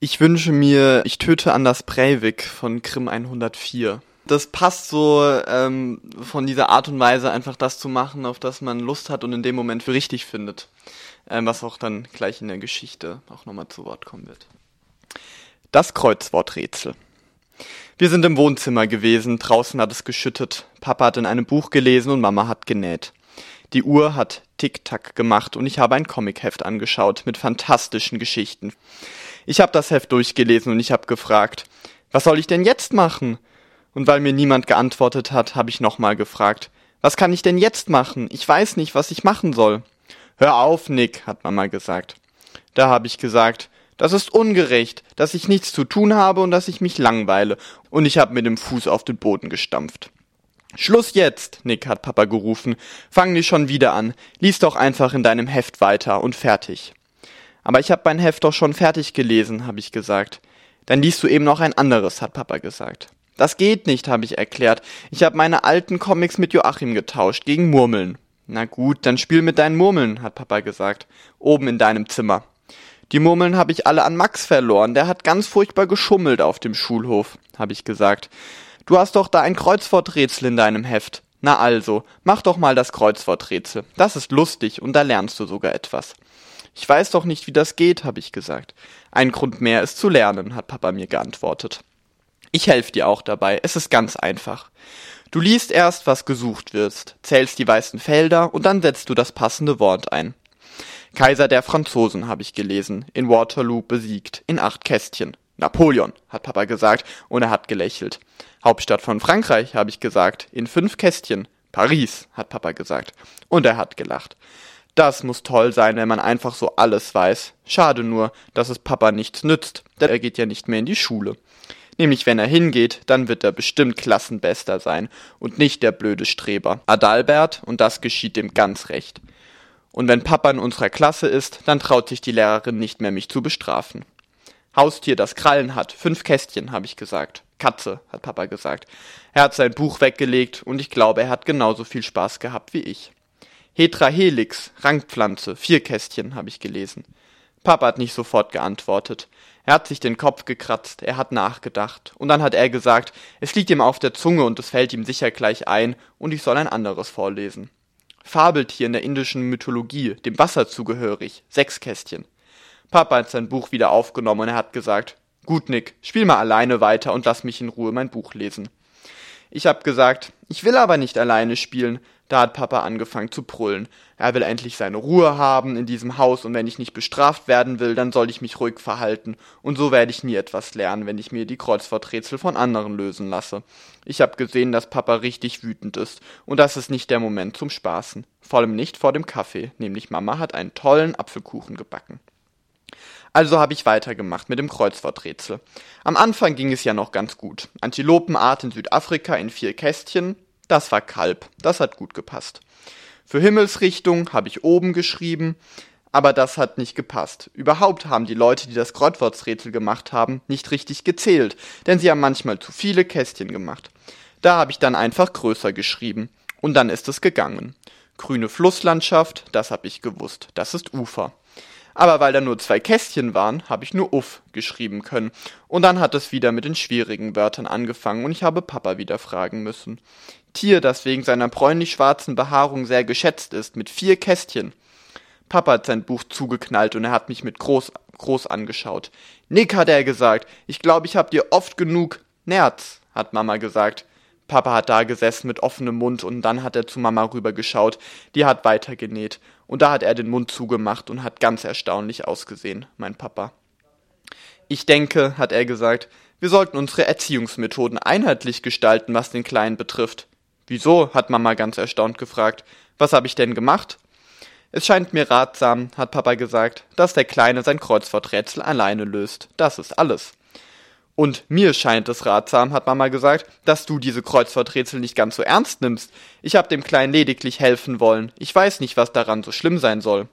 Ich wünsche mir Ich töte Anders Breivik von Krim 104. Das passt so ähm, von dieser Art und Weise, einfach das zu machen, auf das man Lust hat und in dem Moment für richtig findet. Ähm, was auch dann gleich in der Geschichte auch nochmal zu Wort kommen wird. Das Kreuzworträtsel. Wir sind im Wohnzimmer gewesen, draußen hat es geschüttet, Papa hat in einem Buch gelesen und Mama hat genäht. Die Uhr hat Tick-Tack gemacht und ich habe ein Comicheft angeschaut mit fantastischen Geschichten. Ich habe das Heft durchgelesen und ich habe gefragt, was soll ich denn jetzt machen? Und weil mir niemand geantwortet hat, habe ich nochmal gefragt, was kann ich denn jetzt machen? Ich weiß nicht, was ich machen soll. Hör auf, Nick, hat Mama gesagt. Da habe ich gesagt, das ist ungerecht, dass ich nichts zu tun habe und dass ich mich langweile. Und ich habe mit dem Fuß auf den Boden gestampft. Schluss jetzt, Nick hat Papa gerufen. Fang nicht schon wieder an. Lies doch einfach in deinem Heft weiter und fertig. Aber ich habe mein Heft doch schon fertig gelesen, habe ich gesagt. Dann liest du eben noch ein anderes, hat Papa gesagt. Das geht nicht, habe ich erklärt. Ich habe meine alten Comics mit Joachim getauscht gegen Murmeln. Na gut, dann spiel mit deinen Murmeln, hat Papa gesagt. Oben in deinem Zimmer. Die Murmeln habe ich alle an Max verloren. Der hat ganz furchtbar geschummelt auf dem Schulhof, habe ich gesagt. Du hast doch da ein Kreuzworträtsel in deinem Heft. Na also, mach doch mal das Kreuzworträtsel. Das ist lustig und da lernst du sogar etwas. Ich weiß doch nicht, wie das geht, habe ich gesagt. Ein Grund mehr ist zu lernen, hat Papa mir geantwortet. Ich helfe dir auch dabei, es ist ganz einfach. Du liest erst, was gesucht wird, zählst die weißen Felder und dann setzt du das passende Wort ein. Kaiser der Franzosen habe ich gelesen, in Waterloo besiegt, in acht Kästchen. Napoleon, hat Papa gesagt, und er hat gelächelt. Hauptstadt von Frankreich, habe ich gesagt, in fünf Kästchen. Paris, hat Papa gesagt, und er hat gelacht. Das muss toll sein, wenn man einfach so alles weiß. Schade nur, dass es Papa nichts nützt, denn er geht ja nicht mehr in die Schule. Nämlich wenn er hingeht, dann wird er bestimmt Klassenbester sein und nicht der blöde Streber. Adalbert, und das geschieht dem ganz recht. Und wenn Papa in unserer Klasse ist, dann traut sich die Lehrerin nicht mehr, mich zu bestrafen. Haustier, das Krallen hat, fünf Kästchen, habe ich gesagt. Katze, hat Papa gesagt. Er hat sein Buch weggelegt und ich glaube, er hat genauso viel Spaß gehabt wie ich. Hetra helix, Rangpflanze, vier Kästchen, habe ich gelesen. Papa hat nicht sofort geantwortet. Er hat sich den Kopf gekratzt, er hat nachgedacht, und dann hat er gesagt, es liegt ihm auf der Zunge und es fällt ihm sicher gleich ein, und ich soll ein anderes vorlesen. Fabeltier in der indischen Mythologie, dem Wasser zugehörig, sechs Kästchen. Papa hat sein Buch wieder aufgenommen und er hat gesagt, gut Nick, spiel mal alleine weiter und lass mich in Ruhe mein Buch lesen. Ich hab gesagt, ich will aber nicht alleine spielen. Da hat Papa angefangen zu brüllen. Er will endlich seine Ruhe haben in diesem Haus und wenn ich nicht bestraft werden will, dann soll ich mich ruhig verhalten. Und so werde ich nie etwas lernen, wenn ich mir die Kreuzworträtsel von anderen lösen lasse. Ich hab gesehen, dass Papa richtig wütend ist und das ist nicht der Moment zum Spaßen. Vor allem nicht vor dem Kaffee, nämlich Mama hat einen tollen Apfelkuchen gebacken. Also habe ich weitergemacht mit dem Kreuzworträtsel. Am Anfang ging es ja noch ganz gut. Antilopenart in Südafrika in vier Kästchen, das war Kalb, das hat gut gepasst. Für Himmelsrichtung habe ich oben geschrieben, aber das hat nicht gepasst. Überhaupt haben die Leute, die das Kreuzworträtsel gemacht haben, nicht richtig gezählt, denn sie haben manchmal zu viele Kästchen gemacht. Da habe ich dann einfach größer geschrieben. Und dann ist es gegangen. Grüne Flusslandschaft, das habe ich gewusst, das ist Ufer aber weil da nur zwei Kästchen waren, habe ich nur Uff geschrieben können. Und dann hat es wieder mit den schwierigen Wörtern angefangen und ich habe Papa wieder fragen müssen. Tier, das wegen seiner bräunlich-schwarzen Behaarung sehr geschätzt ist, mit vier Kästchen. Papa hat sein Buch zugeknallt und er hat mich mit groß, groß angeschaut. Nick, hat er gesagt, ich glaube, ich hab dir oft genug Nerz, hat Mama gesagt. Papa hat da gesessen mit offenem Mund und dann hat er zu Mama rübergeschaut. Die hat weitergenäht. Und da hat er den Mund zugemacht und hat ganz erstaunlich ausgesehen, mein Papa. Ich denke, hat er gesagt, wir sollten unsere Erziehungsmethoden einheitlich gestalten, was den Kleinen betrifft. Wieso? hat Mama ganz erstaunt gefragt. Was habe ich denn gemacht? Es scheint mir ratsam, hat Papa gesagt, dass der Kleine sein Kreuzworträtsel alleine löst. Das ist alles. Und mir scheint es ratsam, hat Mama gesagt, dass du diese Kreuzworträtsel nicht ganz so ernst nimmst. Ich hab dem Kleinen lediglich helfen wollen. Ich weiß nicht, was daran so schlimm sein soll.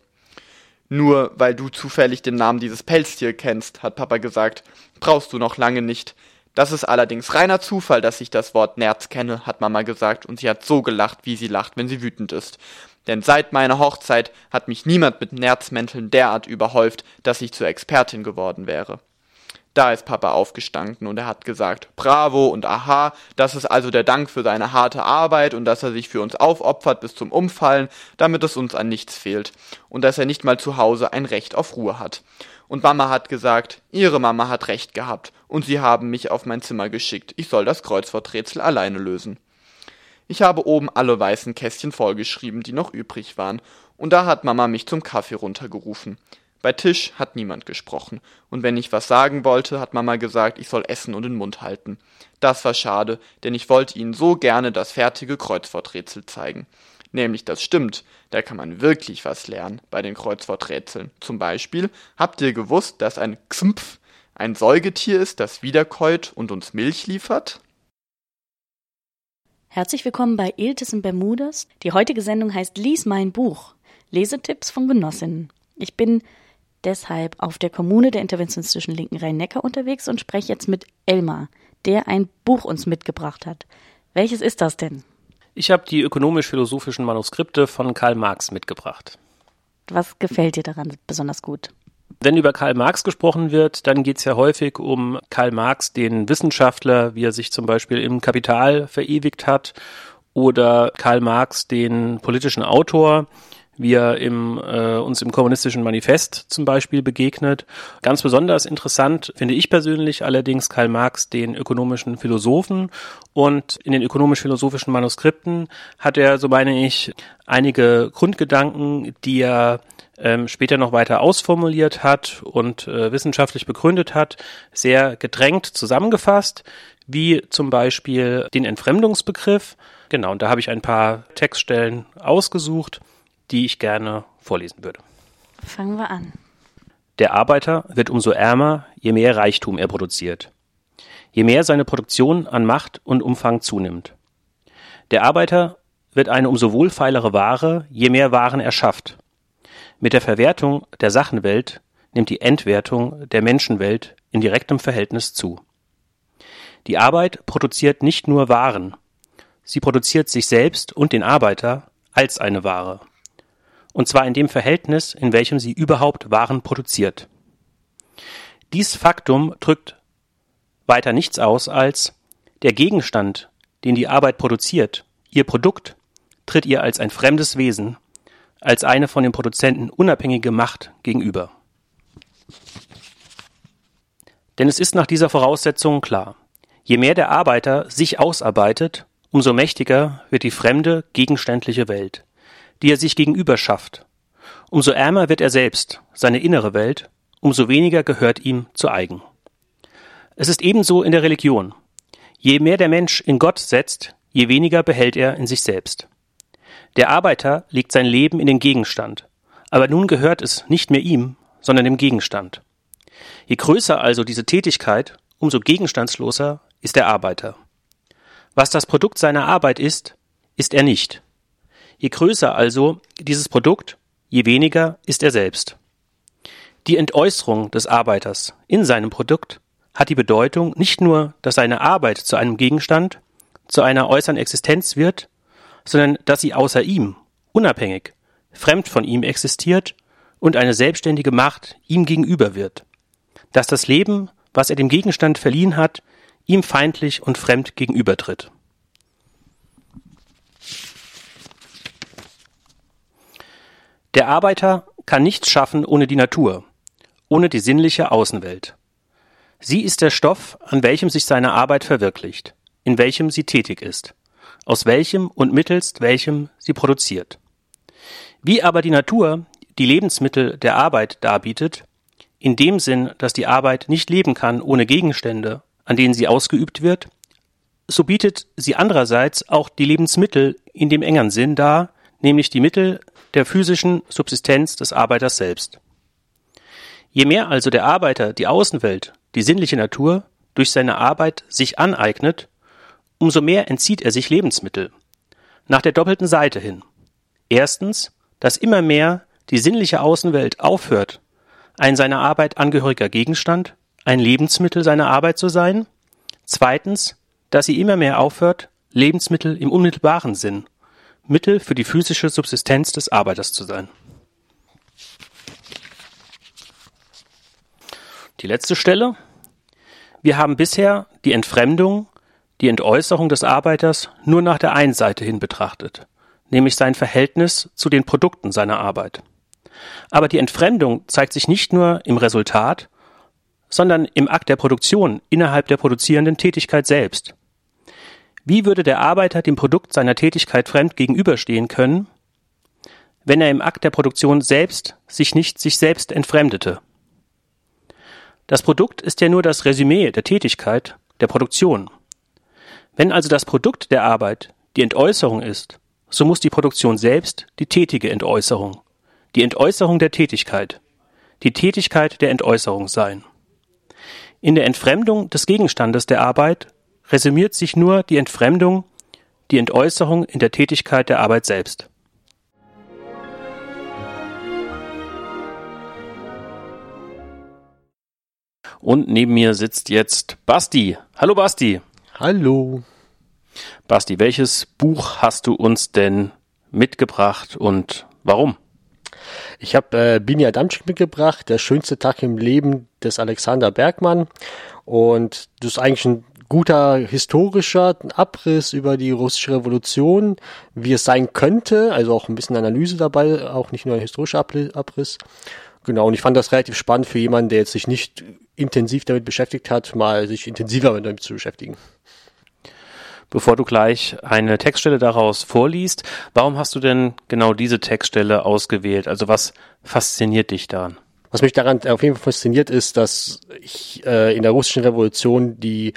Nur weil du zufällig den Namen dieses Pelztier kennst, hat Papa gesagt, brauchst du noch lange nicht. Das ist allerdings reiner Zufall, dass ich das Wort Nerz kenne, hat Mama gesagt, und sie hat so gelacht, wie sie lacht, wenn sie wütend ist. Denn seit meiner Hochzeit hat mich niemand mit Nerzmänteln derart überhäuft, dass ich zur Expertin geworden wäre. Da ist Papa aufgestanden und er hat gesagt, bravo und aha, das ist also der Dank für seine harte Arbeit und dass er sich für uns aufopfert bis zum Umfallen, damit es uns an nichts fehlt und dass er nicht mal zu Hause ein Recht auf Ruhe hat. Und Mama hat gesagt, ihre Mama hat recht gehabt und sie haben mich auf mein Zimmer geschickt, ich soll das Kreuzworträtsel alleine lösen. Ich habe oben alle weißen Kästchen vollgeschrieben, die noch übrig waren, und da hat Mama mich zum Kaffee runtergerufen. Bei Tisch hat niemand gesprochen, und wenn ich was sagen wollte, hat Mama gesagt, ich soll essen und den Mund halten. Das war schade, denn ich wollte ihnen so gerne das fertige Kreuzworträtsel zeigen. Nämlich das stimmt, da kann man wirklich was lernen bei den Kreuzworträtseln. Zum Beispiel, habt ihr gewusst, dass ein Xmpf ein Säugetier ist, das wiederkäut und uns Milch liefert? Herzlich willkommen bei Iltis in Bermudas. Die heutige Sendung heißt Lies mein Buch. Lesetipps von Genossinnen. Ich bin deshalb auf der Kommune der interventionistischen Linken Rhein-Neckar unterwegs und spreche jetzt mit Elmar, der ein Buch uns mitgebracht hat. Welches ist das denn? Ich habe die ökonomisch-philosophischen Manuskripte von Karl Marx mitgebracht. Was gefällt dir daran besonders gut? Wenn über Karl Marx gesprochen wird, dann geht es ja häufig um Karl Marx, den Wissenschaftler, wie er sich zum Beispiel im Kapital verewigt hat, oder Karl Marx, den politischen Autor, wie er im, äh, uns im kommunistischen Manifest zum Beispiel begegnet. Ganz besonders interessant finde ich persönlich allerdings Karl Marx den ökonomischen Philosophen und in den ökonomisch-philosophischen Manuskripten hat er, so meine ich, einige Grundgedanken, die er ähm, später noch weiter ausformuliert hat und äh, wissenschaftlich begründet hat, sehr gedrängt zusammengefasst, wie zum Beispiel den Entfremdungsbegriff. Genau, und da habe ich ein paar Textstellen ausgesucht, die ich gerne vorlesen würde. Fangen wir an. Der Arbeiter wird umso ärmer, je mehr Reichtum er produziert. Je mehr seine Produktion an Macht und Umfang zunimmt. Der Arbeiter wird eine umso wohlfeilere Ware, je mehr Waren er schafft. Mit der Verwertung der Sachenwelt nimmt die Entwertung der Menschenwelt in direktem Verhältnis zu. Die Arbeit produziert nicht nur Waren, sie produziert sich selbst und den Arbeiter als eine Ware. Und zwar in dem Verhältnis, in welchem sie überhaupt Waren produziert. Dies Faktum drückt weiter nichts aus als der Gegenstand, den die Arbeit produziert, ihr Produkt, tritt ihr als ein fremdes Wesen als eine von den Produzenten unabhängige Macht gegenüber. Denn es ist nach dieser Voraussetzung klar, je mehr der Arbeiter sich ausarbeitet, umso mächtiger wird die fremde, gegenständliche Welt, die er sich gegenüber schafft. Umso ärmer wird er selbst, seine innere Welt, umso weniger gehört ihm zu eigen. Es ist ebenso in der Religion. Je mehr der Mensch in Gott setzt, je weniger behält er in sich selbst. Der Arbeiter legt sein Leben in den Gegenstand, aber nun gehört es nicht mehr ihm, sondern dem Gegenstand. Je größer also diese Tätigkeit, umso gegenstandsloser ist der Arbeiter. Was das Produkt seiner Arbeit ist, ist er nicht. Je größer also dieses Produkt, je weniger ist er selbst. Die Entäußerung des Arbeiters in seinem Produkt hat die Bedeutung nicht nur, dass seine Arbeit zu einem Gegenstand, zu einer äußeren Existenz wird, sondern dass sie außer ihm, unabhängig, fremd von ihm existiert und eine selbstständige Macht ihm gegenüber wird. Dass das Leben, was er dem Gegenstand verliehen hat, ihm feindlich und fremd gegenübertritt. Der Arbeiter kann nichts schaffen ohne die Natur, ohne die sinnliche Außenwelt. Sie ist der Stoff, an welchem sich seine Arbeit verwirklicht, in welchem sie tätig ist aus welchem und mittelst welchem sie produziert. Wie aber die Natur die Lebensmittel der Arbeit darbietet, in dem Sinn, dass die Arbeit nicht leben kann ohne Gegenstände, an denen sie ausgeübt wird, so bietet sie andererseits auch die Lebensmittel in dem engeren Sinn dar, nämlich die Mittel der physischen Subsistenz des Arbeiters selbst. Je mehr also der Arbeiter die Außenwelt, die sinnliche Natur, durch seine Arbeit sich aneignet, umso mehr entzieht er sich Lebensmittel. Nach der doppelten Seite hin. Erstens, dass immer mehr die sinnliche Außenwelt aufhört, ein seiner Arbeit angehöriger Gegenstand, ein Lebensmittel seiner Arbeit zu sein. Zweitens, dass sie immer mehr aufhört, Lebensmittel im unmittelbaren Sinn, Mittel für die physische Subsistenz des Arbeiters zu sein. Die letzte Stelle. Wir haben bisher die Entfremdung die Entäußerung des Arbeiters nur nach der einen Seite hin betrachtet, nämlich sein Verhältnis zu den Produkten seiner Arbeit. Aber die Entfremdung zeigt sich nicht nur im Resultat, sondern im Akt der Produktion innerhalb der produzierenden Tätigkeit selbst. Wie würde der Arbeiter dem Produkt seiner Tätigkeit fremd gegenüberstehen können, wenn er im Akt der Produktion selbst sich nicht sich selbst entfremdete? Das Produkt ist ja nur das Resümee der Tätigkeit, der Produktion. Wenn also das Produkt der Arbeit die Entäußerung ist, so muss die Produktion selbst die tätige Entäußerung, die Entäußerung der Tätigkeit, die Tätigkeit der Entäußerung sein. In der Entfremdung des Gegenstandes der Arbeit resümiert sich nur die Entfremdung, die Entäußerung in der Tätigkeit der Arbeit selbst. Und neben mir sitzt jetzt Basti. Hallo Basti. Hallo. Basti, welches Buch hast du uns denn mitgebracht und warum? Ich habe äh, Bini Adamczyk mitgebracht, der schönste Tag im Leben des Alexander Bergmann. Und das ist eigentlich ein guter historischer Abriss über die russische Revolution, wie es sein könnte, also auch ein bisschen Analyse dabei, auch nicht nur ein historischer Abriss. Genau, und ich fand das relativ spannend für jemanden, der jetzt sich nicht intensiv damit beschäftigt hat, mal sich intensiver damit zu beschäftigen. Bevor du gleich eine Textstelle daraus vorliest, warum hast du denn genau diese Textstelle ausgewählt? Also was fasziniert dich daran? Was mich daran auf jeden Fall fasziniert, ist, dass ich äh, in der russischen Revolution die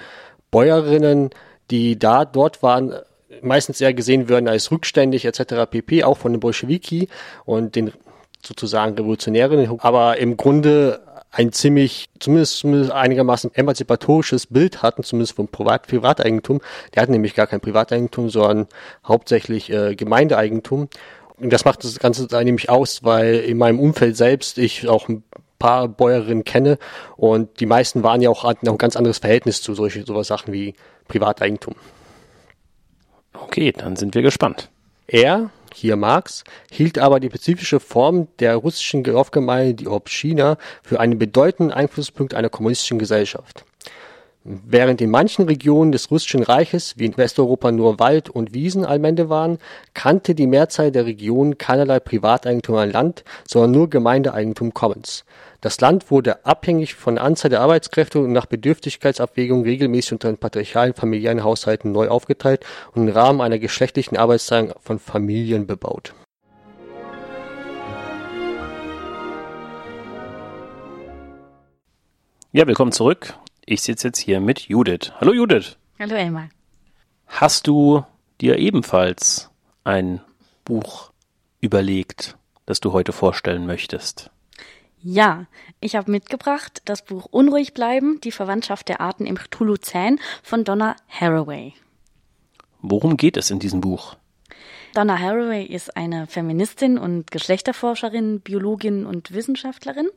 Bäuerinnen, die da dort waren, meistens eher gesehen werden als rückständig etc. pp. auch von den Bolschewiki und den sozusagen Revolutionären, aber im Grunde ein ziemlich, zumindest, zumindest einigermaßen emanzipatorisches Bild hatten, zumindest vom Privat Privateigentum. Der hatten nämlich gar kein Privateigentum, sondern hauptsächlich äh, Gemeindeeigentum. Und das macht das Ganze nämlich aus, weil in meinem Umfeld selbst ich auch paar Bäuerinnen kenne und die meisten waren ja auch hatten auch ein ganz anderes Verhältnis zu solchen sowas Sachen wie Privateigentum. Okay, dann sind wir gespannt. Er, hier Marx, hielt aber die spezifische Form der russischen Dorfgemeinde, die Obschina, für einen bedeutenden Einflusspunkt einer kommunistischen Gesellschaft. Während in manchen Regionen des russischen Reiches, wie in Westeuropa nur Wald und Wiesenallmende waren, kannte die Mehrzahl der Regionen keinerlei Privateigentum an Land, sondern nur Gemeindeeigentum Commons. Das Land wurde abhängig von der Anzahl der Arbeitskräfte und nach Bedürftigkeitsabwägung regelmäßig unter den patriarchalen familiären Haushalten neu aufgeteilt und im Rahmen einer geschlechtlichen Arbeitsteilung von Familien bebaut. Ja, willkommen zurück. Ich sitze jetzt hier mit Judith. Hallo Judith. Hallo Elmar. Hast du dir ebenfalls ein Buch überlegt, das du heute vorstellen möchtest? Ja, ich habe mitgebracht das Buch Unruhig bleiben, die Verwandtschaft der Arten im Cthulhu-Zän von Donna Haraway. Worum geht es in diesem Buch? Donna Haraway ist eine Feministin und Geschlechterforscherin, Biologin und Wissenschaftlerin.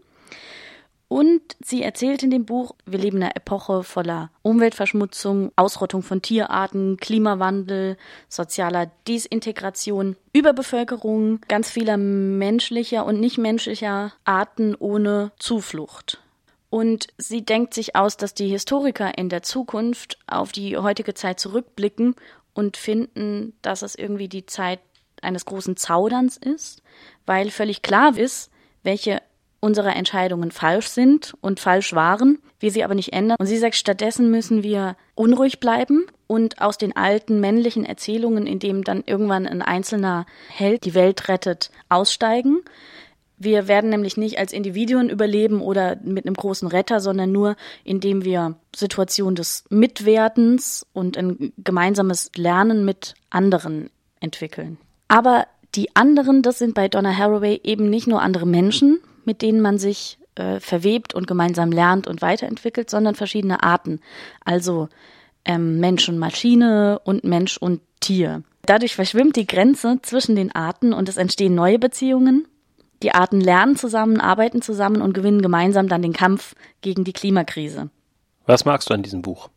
Und sie erzählt in dem Buch, wir leben in einer Epoche voller Umweltverschmutzung, Ausrottung von Tierarten, Klimawandel, sozialer Desintegration, Überbevölkerung, ganz vieler menschlicher und nichtmenschlicher Arten ohne Zuflucht. Und sie denkt sich aus, dass die Historiker in der Zukunft auf die heutige Zeit zurückblicken und finden, dass es irgendwie die Zeit eines großen Zauderns ist, weil völlig klar ist, welche unserer Entscheidungen falsch sind und falsch waren, wir sie aber nicht ändern. Und sie sagt, stattdessen müssen wir unruhig bleiben und aus den alten männlichen Erzählungen, in dem dann irgendwann ein einzelner Held die Welt rettet, aussteigen. Wir werden nämlich nicht als Individuen überleben oder mit einem großen Retter, sondern nur, indem wir Situationen des Mitwerdens und ein gemeinsames Lernen mit anderen entwickeln. Aber die anderen, das sind bei Donna Haraway eben nicht nur andere Menschen, mit denen man sich äh, verwebt und gemeinsam lernt und weiterentwickelt, sondern verschiedene Arten. Also ähm, Mensch und Maschine und Mensch und Tier. Dadurch verschwimmt die Grenze zwischen den Arten und es entstehen neue Beziehungen. Die Arten lernen zusammen, arbeiten zusammen und gewinnen gemeinsam dann den Kampf gegen die Klimakrise. Was magst du an diesem Buch?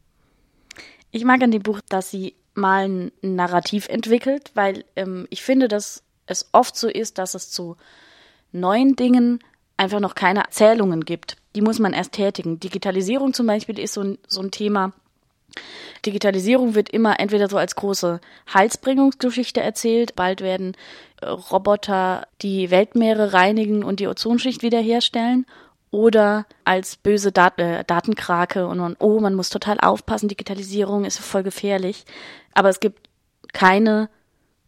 Ich mag an dem Buch, dass sie mal ein Narrativ entwickelt, weil ähm, ich finde, dass es oft so ist, dass es zu neuen Dingen einfach noch keine Erzählungen gibt. Die muss man erst tätigen. Digitalisierung zum Beispiel ist so ein, so ein Thema. Digitalisierung wird immer entweder so als große Heilsbringungsgeschichte erzählt, bald werden äh, Roboter die Weltmeere reinigen und die Ozonschicht wiederherstellen, oder als böse Dat äh, Datenkrake und man, oh, man muss total aufpassen, Digitalisierung ist voll gefährlich. Aber es gibt keine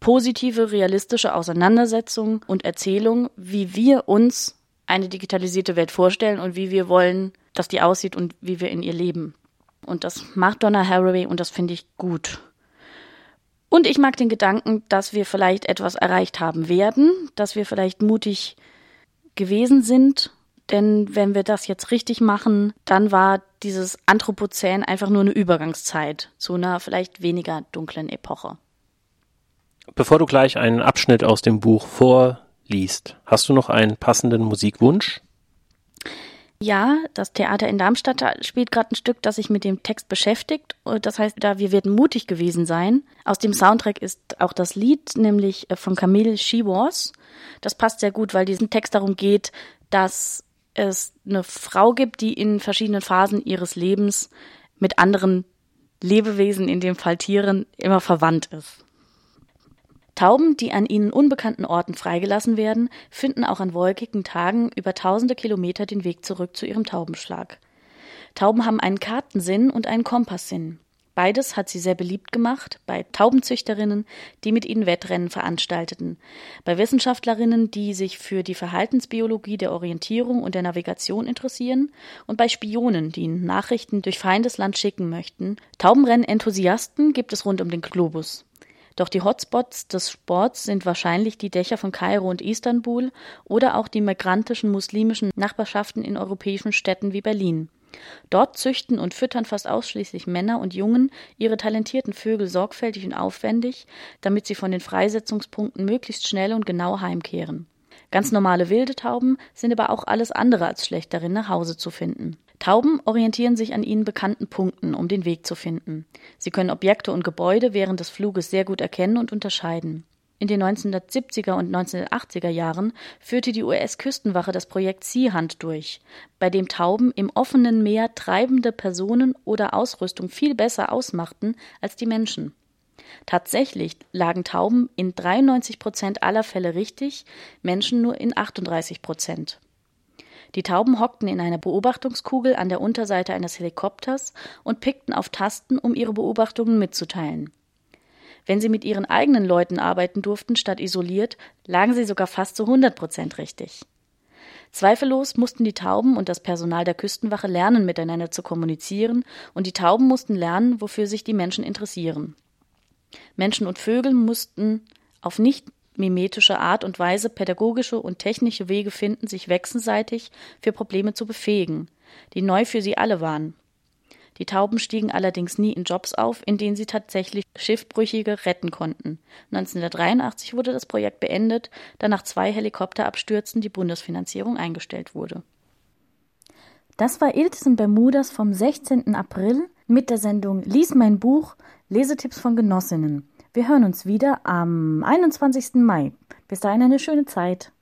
positive, realistische Auseinandersetzung und Erzählung, wie wir uns eine digitalisierte Welt vorstellen und wie wir wollen, dass die aussieht und wie wir in ihr leben. Und das macht Donna Haraway und das finde ich gut. Und ich mag den Gedanken, dass wir vielleicht etwas erreicht haben werden, dass wir vielleicht mutig gewesen sind. Denn wenn wir das jetzt richtig machen, dann war dieses Anthropozän einfach nur eine Übergangszeit zu einer vielleicht weniger dunklen Epoche. Bevor du gleich einen Abschnitt aus dem Buch vor liest. Hast du noch einen passenden Musikwunsch? Ja, das Theater in Darmstadt spielt gerade ein Stück, das sich mit dem Text beschäftigt. Das heißt, da wir werden mutig gewesen sein. Aus dem Soundtrack ist auch das Lied, nämlich äh, von Camille She Was. Das passt sehr gut, weil diesen Text darum geht, dass es eine Frau gibt, die in verschiedenen Phasen ihres Lebens mit anderen Lebewesen, in dem Fall Tieren, immer verwandt ist. Tauben, die an ihnen unbekannten Orten freigelassen werden, finden auch an wolkigen Tagen über tausende Kilometer den Weg zurück zu ihrem Taubenschlag. Tauben haben einen Kartensinn und einen Kompasssinn. Beides hat sie sehr beliebt gemacht bei Taubenzüchterinnen, die mit ihnen Wettrennen veranstalteten, bei Wissenschaftlerinnen, die sich für die Verhaltensbiologie der Orientierung und der Navigation interessieren, und bei Spionen, die Nachrichten durch Feindesland schicken möchten. Taubenrennen-Enthusiasten gibt es rund um den Globus. Doch die Hotspots des Sports sind wahrscheinlich die Dächer von Kairo und Istanbul oder auch die migrantischen muslimischen Nachbarschaften in europäischen Städten wie Berlin. Dort züchten und füttern fast ausschließlich Männer und Jungen ihre talentierten Vögel sorgfältig und aufwendig, damit sie von den Freisetzungspunkten möglichst schnell und genau heimkehren. Ganz normale wilde Tauben sind aber auch alles andere als schlecht darin, nach Hause zu finden. Tauben orientieren sich an ihnen bekannten Punkten, um den Weg zu finden. Sie können Objekte und Gebäude während des Fluges sehr gut erkennen und unterscheiden. In den 1970er und 1980er Jahren führte die US-Küstenwache das Projekt Sea Hunt durch, bei dem Tauben im offenen Meer treibende Personen oder Ausrüstung viel besser ausmachten als die Menschen. Tatsächlich lagen Tauben in 93 Prozent aller Fälle richtig, Menschen nur in 38 Prozent. Die Tauben hockten in einer Beobachtungskugel an der Unterseite eines Helikopters und pickten auf Tasten, um ihre Beobachtungen mitzuteilen. Wenn sie mit ihren eigenen Leuten arbeiten durften statt isoliert, lagen sie sogar fast zu 100 Prozent richtig. Zweifellos mussten die Tauben und das Personal der Küstenwache lernen, miteinander zu kommunizieren, und die Tauben mussten lernen, wofür sich die Menschen interessieren. Menschen und Vögel mussten auf nicht mimetische Art und Weise pädagogische und technische Wege finden, sich wechselseitig für Probleme zu befähigen, die neu für sie alle waren. Die Tauben stiegen allerdings nie in Jobs auf, in denen sie tatsächlich Schiffbrüchige retten konnten. 1983 wurde das Projekt beendet, da nach zwei Helikopterabstürzen die Bundesfinanzierung eingestellt wurde. Das war Iltis in Bermudas vom 16. April mit der Sendung Lies mein Buch, Lesetipps von Genossinnen. Wir hören uns wieder am 21. Mai. Bis dahin eine schöne Zeit.